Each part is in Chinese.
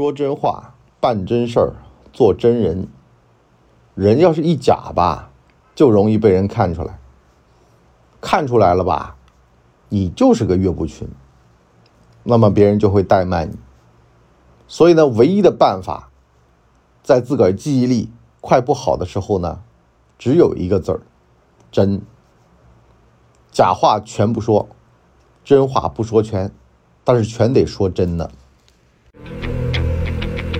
说真话，办真事儿，做真人。人要是一假吧，就容易被人看出来。看出来了吧，你就是个岳不群，那么别人就会怠慢你。所以呢，唯一的办法，在自个儿记忆力快不好的时候呢，只有一个字儿：真。假话全不说，真话不说全，但是全得说真的。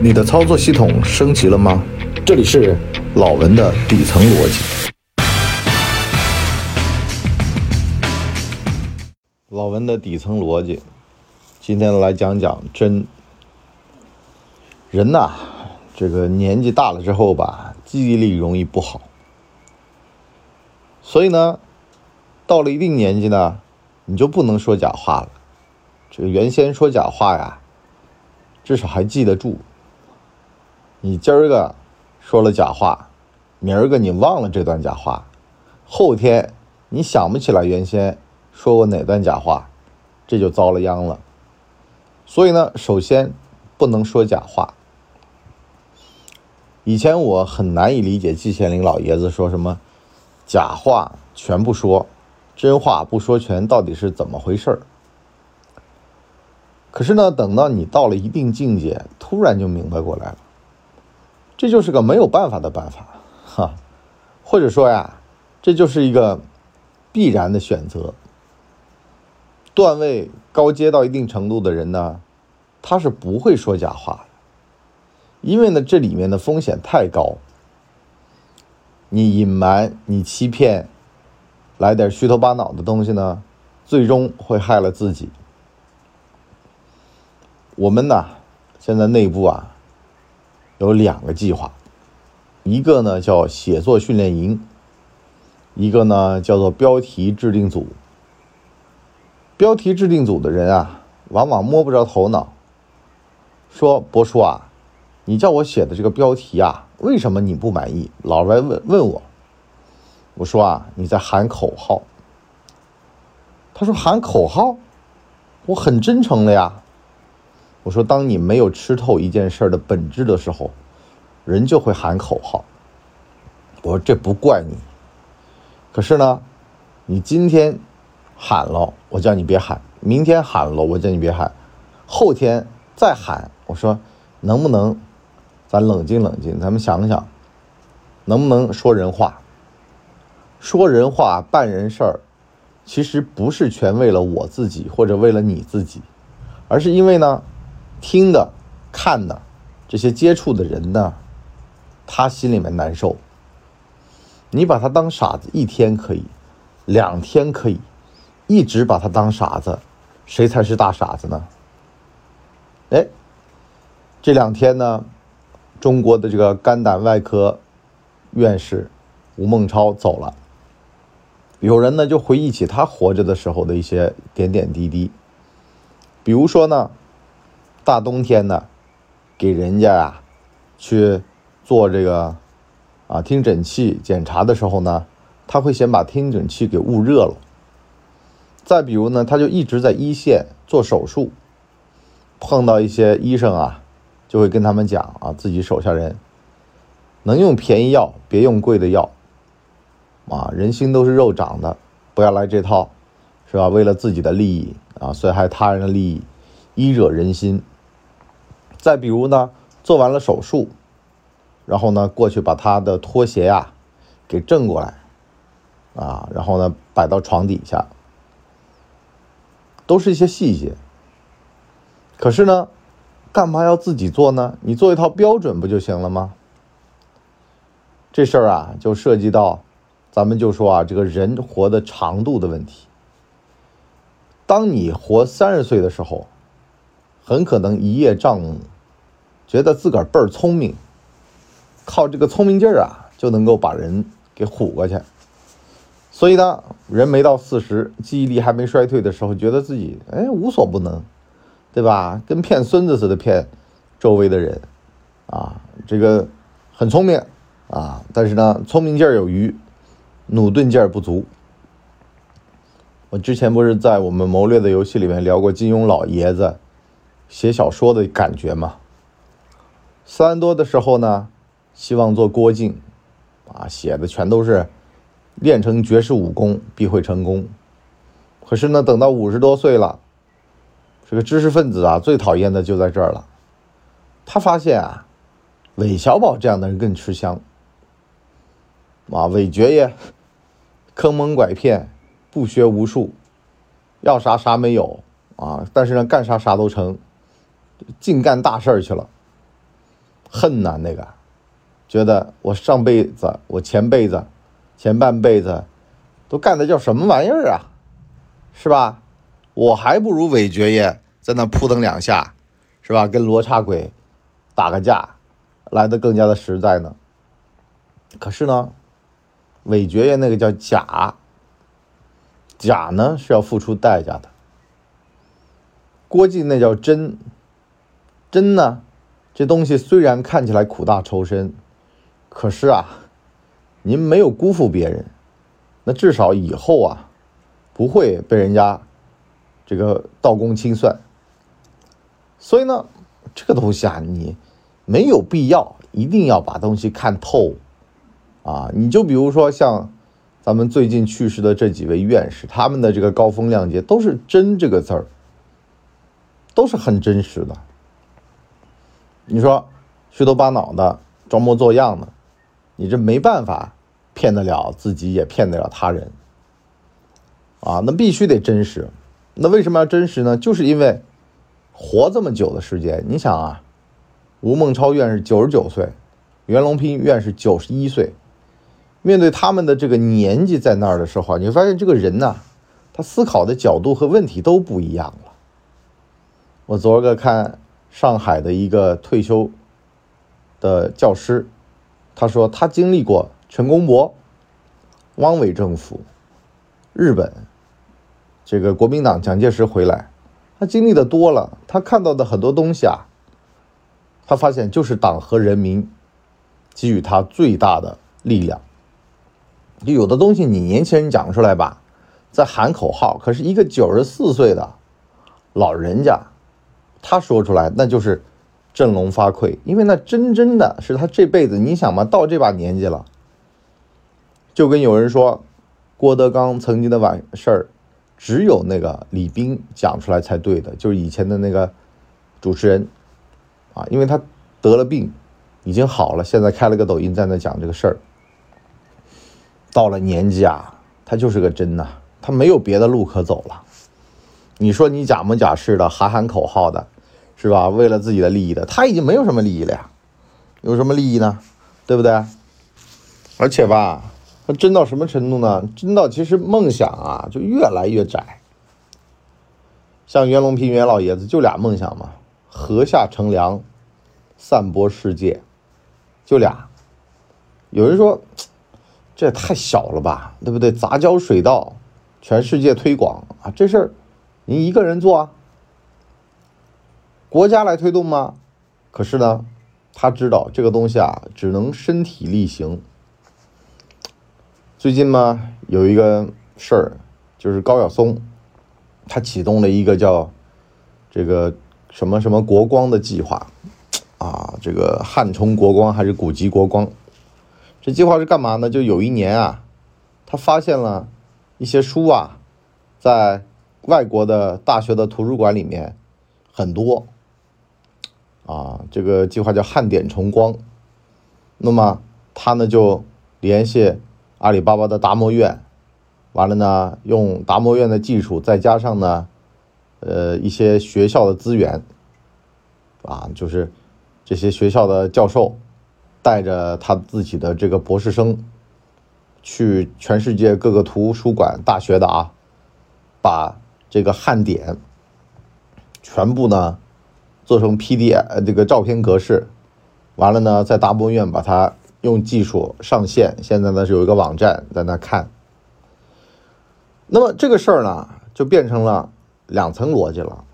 你的操作系统升级了吗？这里是老文的底层逻辑。老文的底层逻辑，今天来讲讲真。人呐，这个年纪大了之后吧，记忆力容易不好，所以呢，到了一定年纪呢，你就不能说假话了。这个原先说假话呀，至少还记得住。你今儿个说了假话，明儿个你忘了这段假话，后天你想不起来原先说过哪段假话，这就遭了殃了。所以呢，首先不能说假话。以前我很难以理解季羡林老爷子说什么“假话全不说，真话不说全”到底是怎么回事儿。可是呢，等到你到了一定境界，突然就明白过来了。这就是个没有办法的办法，哈，或者说呀，这就是一个必然的选择。段位高阶到一定程度的人呢，他是不会说假话的，因为呢，这里面的风险太高。你隐瞒、你欺骗，来点虚头巴脑的东西呢，最终会害了自己。我们呢，现在内部啊。有两个计划，一个呢叫写作训练营，一个呢叫做标题制定组。标题制定组的人啊，往往摸不着头脑，说：“博叔啊，你叫我写的这个标题啊，为什么你不满意？老来问问我。”我说：“啊，你在喊口号。”他说：“喊口号？我很真诚的呀。”我说：“当你没有吃透一件事的本质的时候，人就会喊口号。”我说：“这不怪你。”可是呢，你今天喊了，我叫你别喊；明天喊了，我叫你别喊；后天再喊，我说能不能咱冷静冷静，咱们想想，能不能说人话？说人话、办人事儿，其实不是全为了我自己或者为了你自己，而是因为呢。听的、看的，这些接触的人呢，他心里面难受。你把他当傻子一天可以，两天可以，一直把他当傻子，谁才是大傻子呢？哎，这两天呢，中国的这个肝胆外科院士吴孟超走了，有人呢就回忆起他活着的时候的一些点点滴滴，比如说呢。大冬天的，给人家啊去做这个啊听诊器检查的时候呢，他会先把听诊器给捂热了。再比如呢，他就一直在一线做手术，碰到一些医生啊，就会跟他们讲啊，自己手下人能用便宜药，别用贵的药啊，人心都是肉长的，不要来这套，是吧？为了自己的利益啊，损害他人的利益，医者仁心。再比如呢，做完了手术，然后呢过去把他的拖鞋呀给正过来，啊，然后呢摆到床底下，都是一些细节。可是呢，干嘛要自己做呢？你做一套标准不就行了吗？这事儿啊，就涉及到，咱们就说啊，这个人活的长度的问题。当你活三十岁的时候。很可能一叶障目，觉得自个儿倍儿聪明，靠这个聪明劲儿啊，就能够把人给唬过去。所以呢，人没到四十，记忆力还没衰退的时候，觉得自己哎无所不能，对吧？跟骗孙子似的骗周围的人，啊，这个很聪明啊，但是呢，聪明劲儿有余，努钝劲儿不足。我之前不是在我们谋略的游戏里面聊过金庸老爷子。写小说的感觉吗，三多的时候呢，希望做郭靖，啊，写的全都是练成绝世武功必会成功。可是呢，等到五十多岁了，这个知识分子啊，最讨厌的就在这儿了。他发现啊，韦小宝这样的人更吃香。啊，韦爵爷坑蒙拐骗，不学无术，要啥啥没有啊，但是呢，干啥啥都成，净干大事去了。恨呐，那个，觉得我上辈子、我前辈子、前半辈子都干的叫什么玩意儿啊？是吧？我还不如韦爵爷在那扑腾两下，是吧？跟罗刹鬼打个架，来的更加的实在呢。可是呢，韦爵爷那个叫假，假呢是要付出代价的。郭靖那叫真，真呢，这东西虽然看起来苦大仇深，可是啊，您没有辜负别人，那至少以后啊。不会被人家这个倒供清算，所以呢，这个东西啊，你没有必要一定要把东西看透啊。你就比如说像咱们最近去世的这几位院士，他们的这个高风亮节都是“真”这个字儿，都是很真实的。你说虚头巴脑的、装模作样的，你这没办法骗得了自己，也骗得了他人。啊，那必须得真实。那为什么要真实呢？就是因为活这么久的时间，你想啊，吴孟超院士九十九岁，袁隆平院士九十一岁，面对他们的这个年纪在那儿的时候，你会发现这个人呢，他思考的角度和问题都不一样了。我昨儿个看上海的一个退休的教师，他说他经历过陈公博、汪伪政府、日本。这个国民党蒋介石回来，他经历的多了，他看到的很多东西啊，他发现就是党和人民给予他最大的力量。就有的东西你年轻人讲出来吧，在喊口号，可是一个九十四岁的老人家，他说出来那就是振聋发聩，因为那真真的是他这辈子，你想嘛，到这把年纪了，就跟有人说郭德纲曾经的晚事儿。只有那个李斌讲出来才对的，就是以前的那个主持人啊，因为他得了病，已经好了，现在开了个抖音在那讲这个事儿。到了年纪啊，他就是个真呐，他没有别的路可走了。你说你假模假式的喊喊口号的，是吧？为了自己的利益的，他已经没有什么利益了呀，有什么利益呢？对不对？而且吧。真到什么程度呢？真到其实梦想啊，就越来越窄。像袁隆平袁老爷子就俩梦想嘛：河下乘凉，散播世界，就俩。有人说，这也太小了吧，对不对？杂交水稻，全世界推广啊，这事儿您一个人做啊？国家来推动吗？可是呢，他知道这个东西啊，只能身体力行。最近嘛，有一个事儿，就是高晓松，他启动了一个叫这个什么什么国光的计划，啊，这个汉冲国光还是古籍国光？这计划是干嘛呢？就有一年啊，他发现了一些书啊，在外国的大学的图书馆里面很多，啊，这个计划叫汉典重光。那么他呢就联系。阿里巴巴的达摩院，完了呢，用达摩院的技术，再加上呢，呃，一些学校的资源，啊，就是这些学校的教授带着他自己的这个博士生，去全世界各个图书馆、大学的啊，把这个焊点全部呢做成 PDF 这个照片格式，完了呢，在达摩院把它。用技术上线，现在呢是有一个网站在那看。那么这个事儿呢，就变成了两层逻辑了。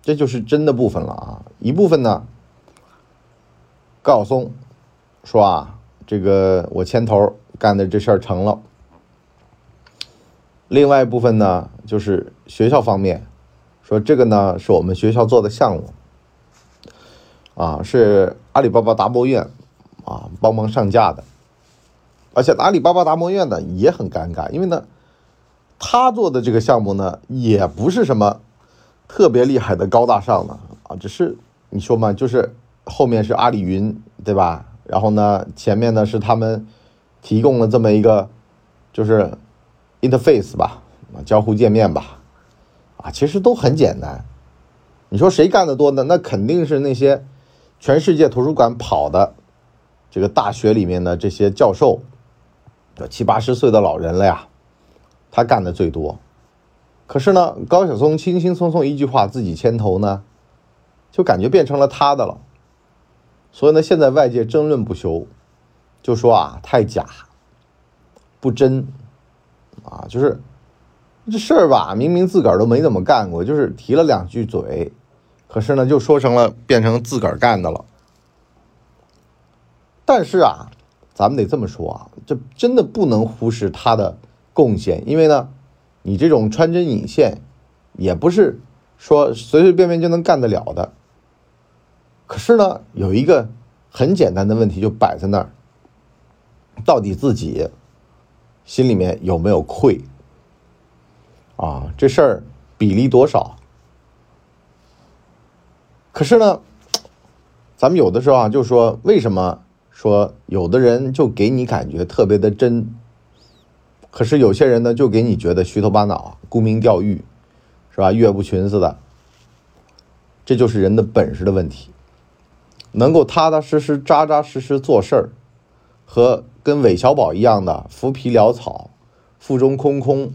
这就是真的部分了啊，一部分呢，高晓松说啊，这个我牵头干的这事儿成了。另外一部分呢，就是学校方面说这个呢是我们学校做的项目。啊，是阿里巴巴达摩院啊帮忙上架的，而且阿里巴巴达摩院呢也很尴尬，因为呢，他做的这个项目呢也不是什么特别厉害的高大上的啊，只是你说嘛，就是后面是阿里云对吧？然后呢，前面呢是他们提供了这么一个就是 interface 吧，啊交互界面吧，啊其实都很简单。你说谁干的多呢？那肯定是那些。全世界图书馆跑的这个大学里面的这些教授，有七八十岁的老人了呀，他干的最多。可是呢，高晓松轻轻松松一句话自己牵头呢，就感觉变成了他的了。所以呢，现在外界争论不休，就说啊太假，不真，啊就是这事儿吧，明明自个儿都没怎么干过，就是提了两句嘴。可是呢，就说成了变成自个儿干的了。但是啊，咱们得这么说啊，这真的不能忽视他的贡献，因为呢，你这种穿针引线，也不是说随随便便就能干得了的。可是呢，有一个很简单的问题就摆在那儿：到底自己心里面有没有愧？啊，这事儿比例多少？可是呢，咱们有的时候啊，就说为什么说有的人就给你感觉特别的真，可是有些人呢就给你觉得虚头巴脑、沽名钓誉，是吧？岳不群似的，这就是人的本事的问题。能够踏踏实实、扎扎实实做事儿，和跟韦小宝一样的浮皮潦草、腹中空空，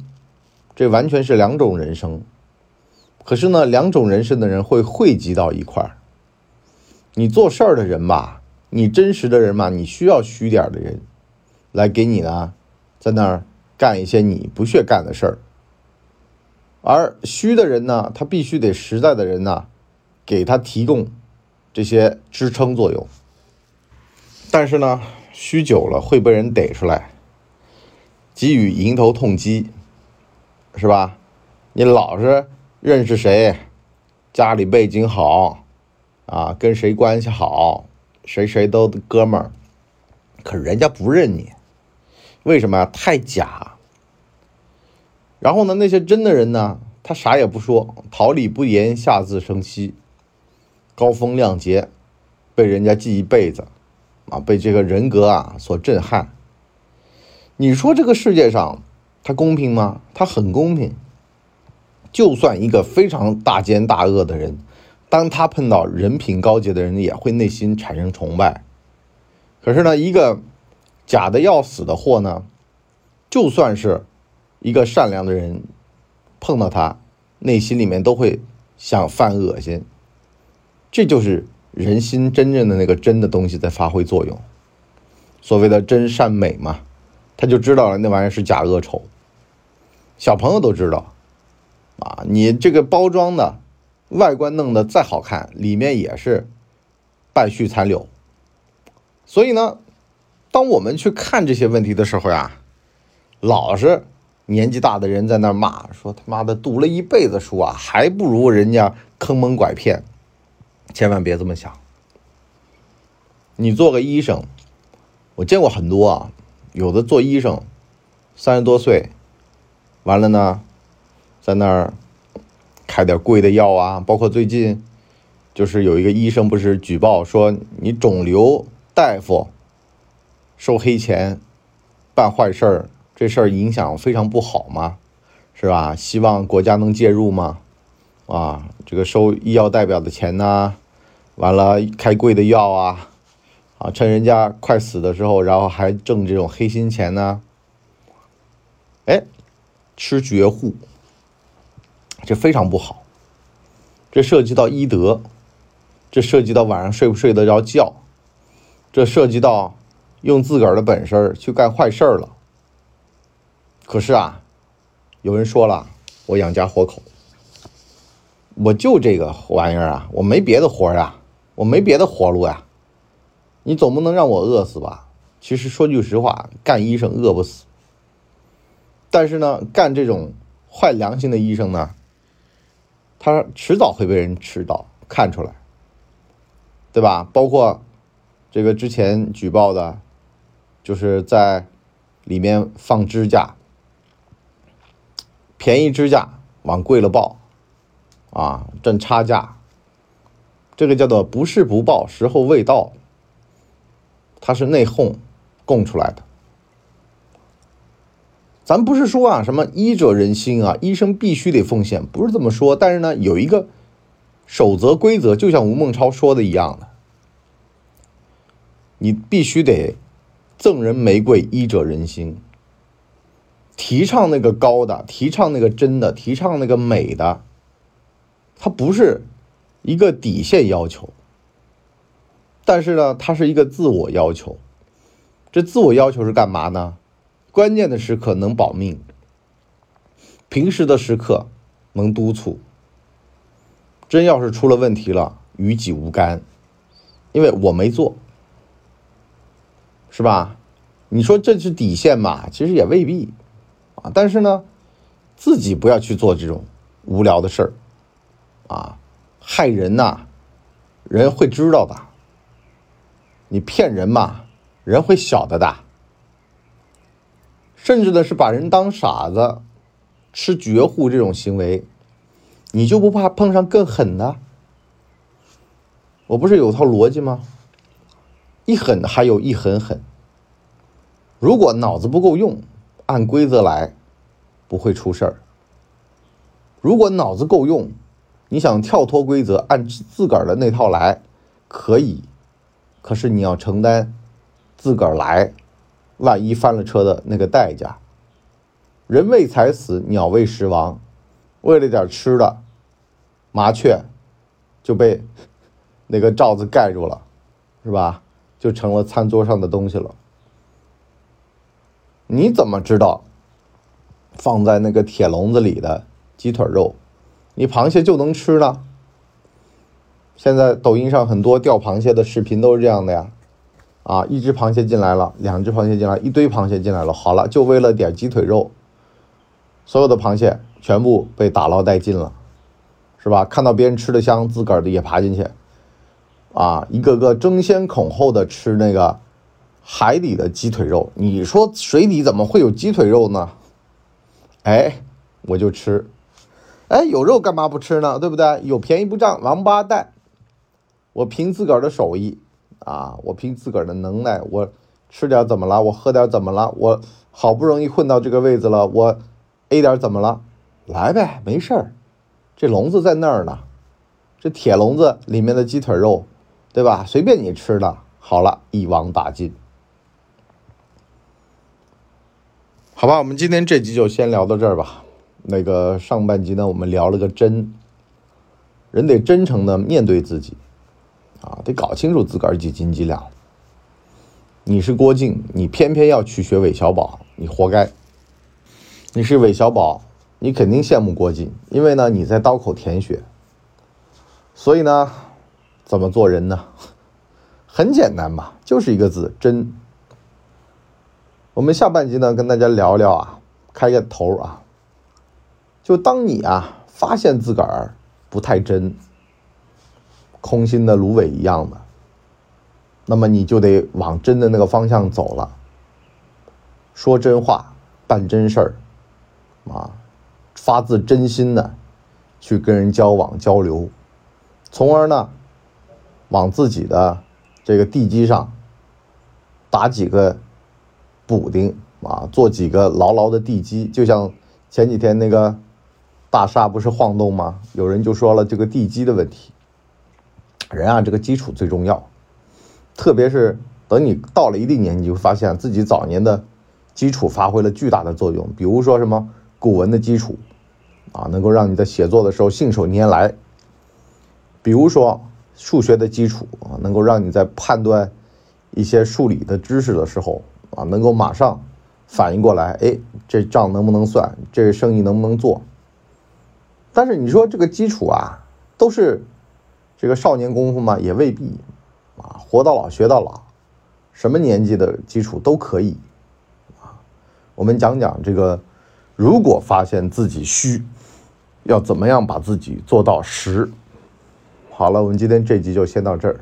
这完全是两种人生。可是呢，两种人生的人会汇集到一块儿。你做事儿的人吧，你真实的人嘛，你需要虚点的人，来给你呢，在那儿干一些你不屑干的事儿。而虚的人呢，他必须得实在的人呢，给他提供这些支撑作用。但是呢，虚久了会被人逮出来，给予迎头痛击，是吧？你老是。认识谁，家里背景好，啊，跟谁关系好，谁谁都哥们儿，可人家不认你，为什么呀？太假。然后呢，那些真的人呢，他啥也不说，桃李不言，下自生息，高风亮节，被人家记一辈子，啊，被这个人格啊所震撼。你说这个世界上，它公平吗？它很公平。就算一个非常大奸大恶的人，当他碰到人品高洁的人，也会内心产生崇拜。可是呢，一个假的要死的货呢，就算是一个善良的人，碰到他，内心里面都会想犯恶心。这就是人心真正的那个真的东西在发挥作用。所谓的真善美嘛，他就知道了那玩意儿是假恶丑。小朋友都知道。啊，你这个包装的外观弄得再好看，里面也是败絮残留。所以呢，当我们去看这些问题的时候呀，老是年纪大的人在那骂说：“他妈的，读了一辈子书啊，还不如人家坑蒙拐骗。”千万别这么想。你做个医生，我见过很多啊，有的做医生三十多岁，完了呢。在那儿开点贵的药啊，包括最近就是有一个医生不是举报说你肿瘤大夫收黑钱办坏事儿，这事儿影响非常不好嘛，是吧？希望国家能介入吗，啊，这个收医药代表的钱呢，完了开贵的药啊，啊，趁人家快死的时候，然后还挣这种黑心钱呢，哎，吃绝户。这非常不好，这涉及到医德，这涉及到晚上睡不睡得着觉，这涉及到用自个儿的本事去干坏事了。可是啊，有人说了，我养家活口，我就这个玩意儿啊，我没别的活呀，我没别的活路呀，你总不能让我饿死吧？其实说句实话，干医生饿不死，但是呢，干这种坏良心的医生呢？他迟早会被人知道、看出来，对吧？包括这个之前举报的，就是在里面放支架，便宜支架往贵了报，啊，挣差价，这个叫做不是不报，时候未到，它是内讧供出来的。咱不是说啊，什么医者仁心啊，医生必须得奉献，不是这么说。但是呢，有一个守则规则，就像吴孟超说的一样的，你必须得赠人玫瑰，医者仁心。提倡那个高的，提倡那个真的，提倡那个美的，它不是一个底线要求，但是呢，它是一个自我要求。这自我要求是干嘛呢？关键的时刻能保命，平时的时刻能督促。真要是出了问题了，与己无干，因为我没做，是吧？你说这是底线嘛？其实也未必啊。但是呢，自己不要去做这种无聊的事儿啊，害人呐，人会知道的。你骗人嘛，人会晓得的。甚至呢是把人当傻子，吃绝户这种行为，你就不怕碰上更狠的？我不是有套逻辑吗？一狠还有一狠狠。如果脑子不够用，按规则来，不会出事儿。如果脑子够用，你想跳脱规则，按自个儿的那套来，可以，可是你要承担自个儿来。万一翻了车的那个代价，人为财死，鸟为食亡。为了点吃的，麻雀就被那个罩子盖住了，是吧？就成了餐桌上的东西了。你怎么知道放在那个铁笼子里的鸡腿肉，你螃蟹就能吃呢？现在抖音上很多钓螃蟹的视频都是这样的呀。啊，一只螃蟹进来了，两只螃蟹进来，一堆螃蟹进来了。好了，就为了点鸡腿肉，所有的螃蟹全部被打捞殆尽了，是吧？看到别人吃的香，自个儿的也爬进去，啊，一个个争先恐后的吃那个海底的鸡腿肉。你说水底怎么会有鸡腿肉呢？哎，我就吃，哎，有肉干嘛不吃呢？对不对？有便宜不占，王八蛋！我凭自个儿的手艺。啊！我凭自个儿的能耐，我吃点怎么了？我喝点怎么了？我好不容易混到这个位子了，我 A 点怎么了？来呗，没事儿。这笼子在那儿呢，这铁笼子里面的鸡腿肉，对吧？随便你吃的。好了，一网打尽。好吧，我们今天这集就先聊到这儿吧。那个上半集呢，我们聊了个真，人得真诚的面对自己。啊，得搞清楚自个儿几斤几两。你是郭靖，你偏偏要去学韦小宝，你活该。你是韦小宝，你肯定羡慕郭靖，因为呢你在刀口舔血。所以呢，怎么做人呢？很简单嘛，就是一个字真。我们下半集呢，跟大家聊聊啊，开个头啊，就当你啊发现自个儿不太真。空心的芦苇一样的，那么你就得往真的那个方向走了。说真话，办真事儿，啊，发自真心的去跟人交往交流，从而呢，往自己的这个地基上打几个补丁啊，做几个牢牢的地基。就像前几天那个大厦不是晃动吗？有人就说了这个地基的问题。人啊，这个基础最重要，特别是等你到了一定年纪，就发现自己早年的基础发挥了巨大的作用。比如说什么古文的基础，啊，能够让你在写作的时候信手拈来；比如说数学的基础啊，能够让你在判断一些数理的知识的时候啊，能够马上反应过来，哎，这账能不能算？这生意能不能做？但是你说这个基础啊，都是。这个少年功夫嘛，也未必，啊，活到老学到老，什么年纪的基础都可以，啊，我们讲讲这个，如果发现自己虚，要怎么样把自己做到实？好了，我们今天这集就先到这儿。